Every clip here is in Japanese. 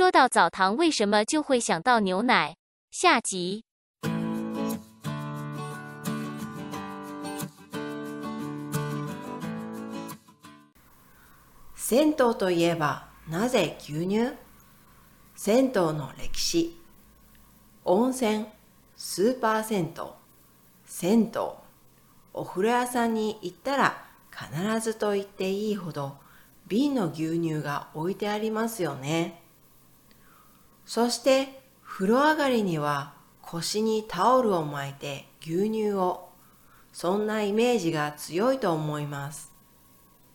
说到澡堂，为什么就会想到牛奶？下集。銭湯といえばなぜ牛乳？銭湯の歴史温泉スーパー銭湯銭湯お風呂屋さんに行ったら必ずと言っていいほど瓶の牛乳が置いてありますよね。そして風呂上がりには腰にタオルを巻いて牛乳をそんなイメージが強いと思います。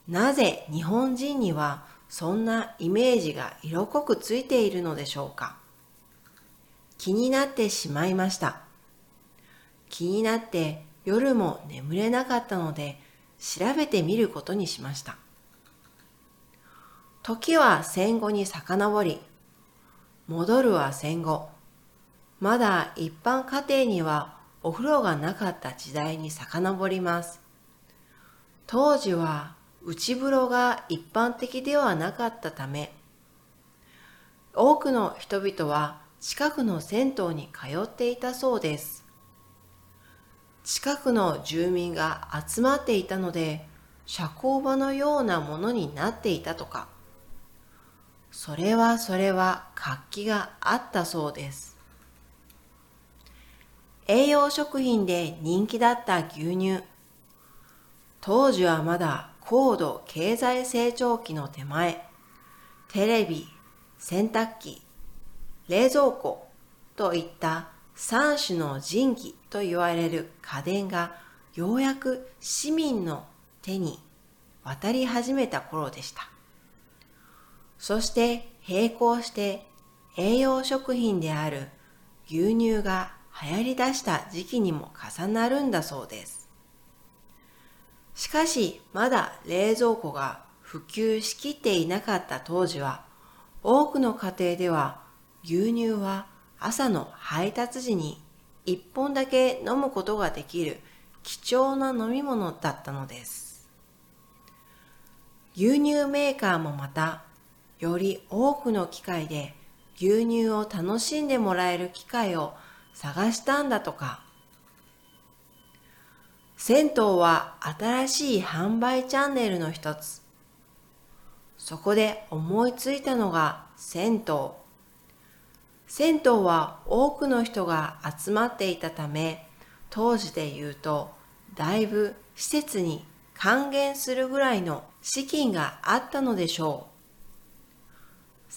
なぜ日本人にはそんなイメージが色濃くついているのでしょうか気になってしまいました。気になって夜も眠れなかったので調べてみることにしました。時は戦後に遡り、戻るは戦後。まだ一般家庭にはお風呂がなかった時代に遡ります。当時は内風呂が一般的ではなかったため、多くの人々は近くの銭湯に通っていたそうです。近くの住民が集まっていたので、社交場のようなものになっていたとか。それはそれは活気があったそうです。栄養食品で人気だった牛乳。当時はまだ高度経済成長期の手前、テレビ、洗濯機、冷蔵庫といった三種の神器と言われる家電がようやく市民の手に渡り始めた頃でした。そして並行して栄養食品である牛乳が流行り出した時期にも重なるんだそうです。しかし、まだ冷蔵庫が普及しきっていなかった当時は、多くの家庭では牛乳は朝の配達時に一本だけ飲むことができる貴重な飲み物だったのです。牛乳メーカーもまた、より多くの機会で牛乳を楽しんでもらえる機会を探したんだとか。銭湯は新しい販売チャンネルの一つ。そこで思いついたのが銭湯。銭湯は多くの人が集まっていたため、当時で言うと、だいぶ施設に還元するぐらいの資金があったのでしょう。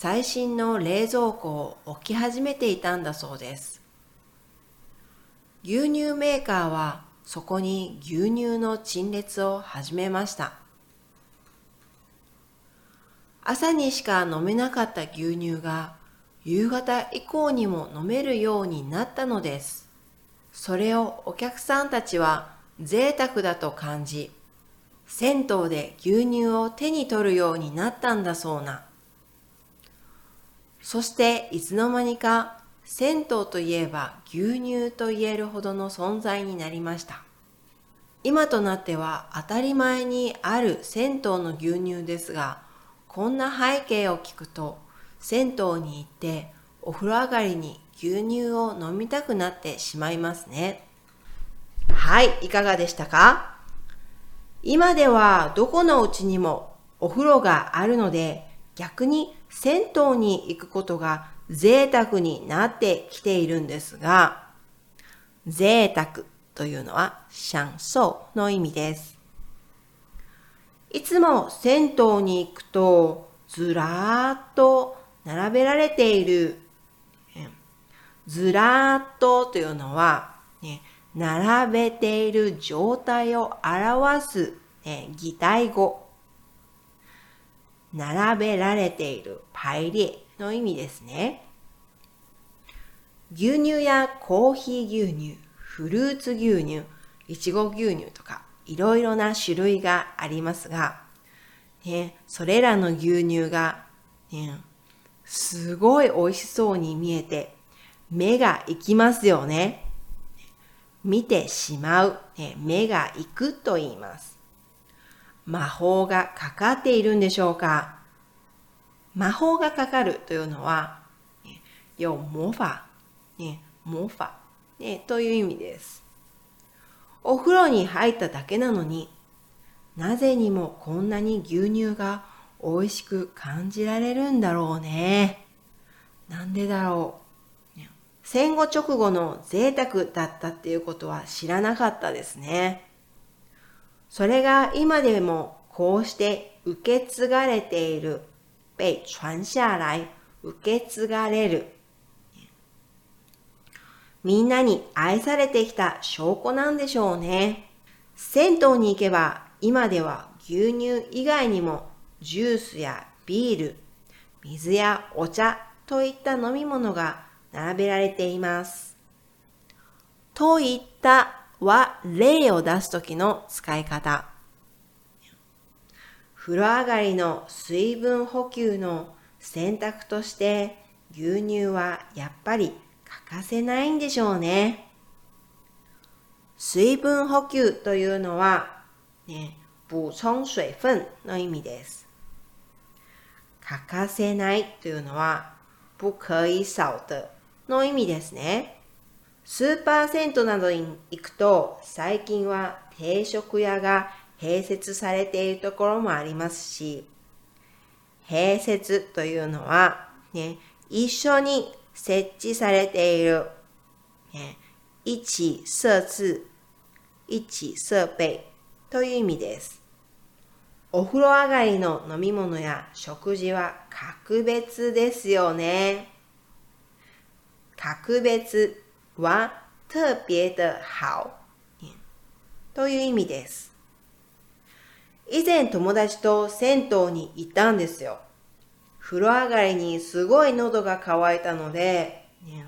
最新の冷蔵庫を置き始めていたんだそうです。牛乳メーカーはそこに牛乳の陳列を始めました。朝にしか飲めなかった牛乳が夕方以降にも飲めるようになったのです。それをお客さんたちは贅沢だと感じ、銭湯で牛乳を手に取るようになったんだそうな。そしていつの間にか銭湯といえば牛乳と言えるほどの存在になりました。今となっては当たり前にある銭湯の牛乳ですが、こんな背景を聞くと、銭湯に行ってお風呂上がりに牛乳を飲みたくなってしまいますね。はい、いかがでしたか？今ではどこのうちにもお風呂があるので、逆に銭湯に行くことが贅沢になってきているんですが、贅沢というのはシャンソーの意味です。いつも銭湯に行くとずらーっと並べられている。ずらーっとというのは、ね、並べている状態を表す、ね、擬態語。並べられているパイリエの意味ですね。牛乳やコーヒー牛乳、フルーツ牛乳、いちご牛乳とかいろいろな種類がありますが、ね、それらの牛乳が、ね、すごい美味しそうに見えて目が行きますよね。見てしまう、ね、目が行くと言います。魔法がかかっているんでしょうか？魔法がかかるというのは、有魔法、ね、魔法、ね、という意味です。お風呂に入っただけなのに、なぜにもこんなに牛乳が美味しく感じられるんだろうね。なんでだろう？戦後直後の贅沢だったっていうことは知らなかったですね。それが今でもこうして受け継がれている、被传下来、受け継がれる。みんなに愛されてきた証拠なんでしょうね。銭湯に行けば今では牛乳以外にもジュースやビール、水やお茶といった飲み物が並べられています。といったは例を出すときの使い方。風呂上がりの水分補給の選択として牛乳はやっぱり欠かせないんでしょうね。水分補給というのは、ね、補充水分の意味です。欠かせないというのは、不可以少的の意味ですね。スーパー銭湯などに行くと、最近は定食屋が併設されているところもありますし、併設というのは、ね、一緒に設置されている、ね、一設置、一設備という意味です。お風呂上がりの飲み物や食事は格別ですよね。格別は特別的好という意味です。以前友達と銭湯に行ったんですよ。風呂上がりにすごい喉が渇いたので、ね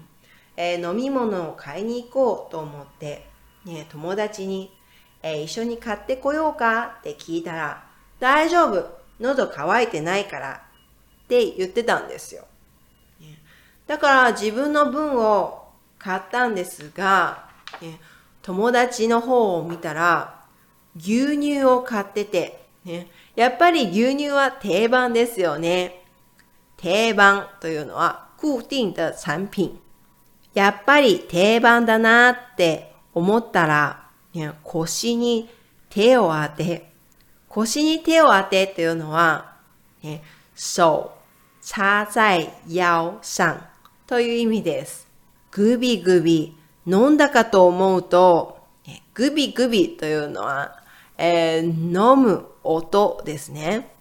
えー、飲み物を買いに行こうと思って、ね、友達に、えー、一緒に買ってこようかって聞いたら、大丈夫喉乾いてないからって言ってたんですよ。だから自分の分を買ったんですが、友達の方を見たら、牛乳を買ってて、ね、やっぱり牛乳は定番ですよね。定番というのは固定的产品。やっぱり定番だなって思ったら、ね、腰に手を当て、腰に手を当てというのは、ね、手插在腰上という意味です。グビグビ飲んだかと思うと、グビグビというのはえー、飲む音ですね。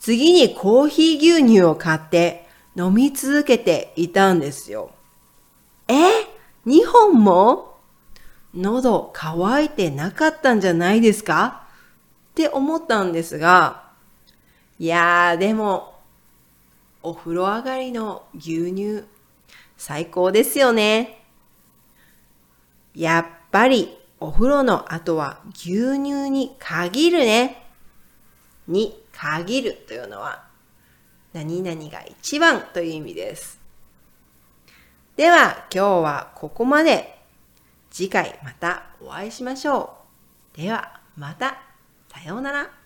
次にコーヒー牛乳を買って飲み続けていたんですよ。え ?2 本も？喉乾いてなかったんじゃないですか？って思ったんですが、いやーでも、お風呂上がりの牛乳、最高ですよね。やっぱりお風呂の後は牛乳に限るね。に限るというのは何々が一番という意味です。では今日はここまで。次回またお会いしましょう。ではまた。さようなら。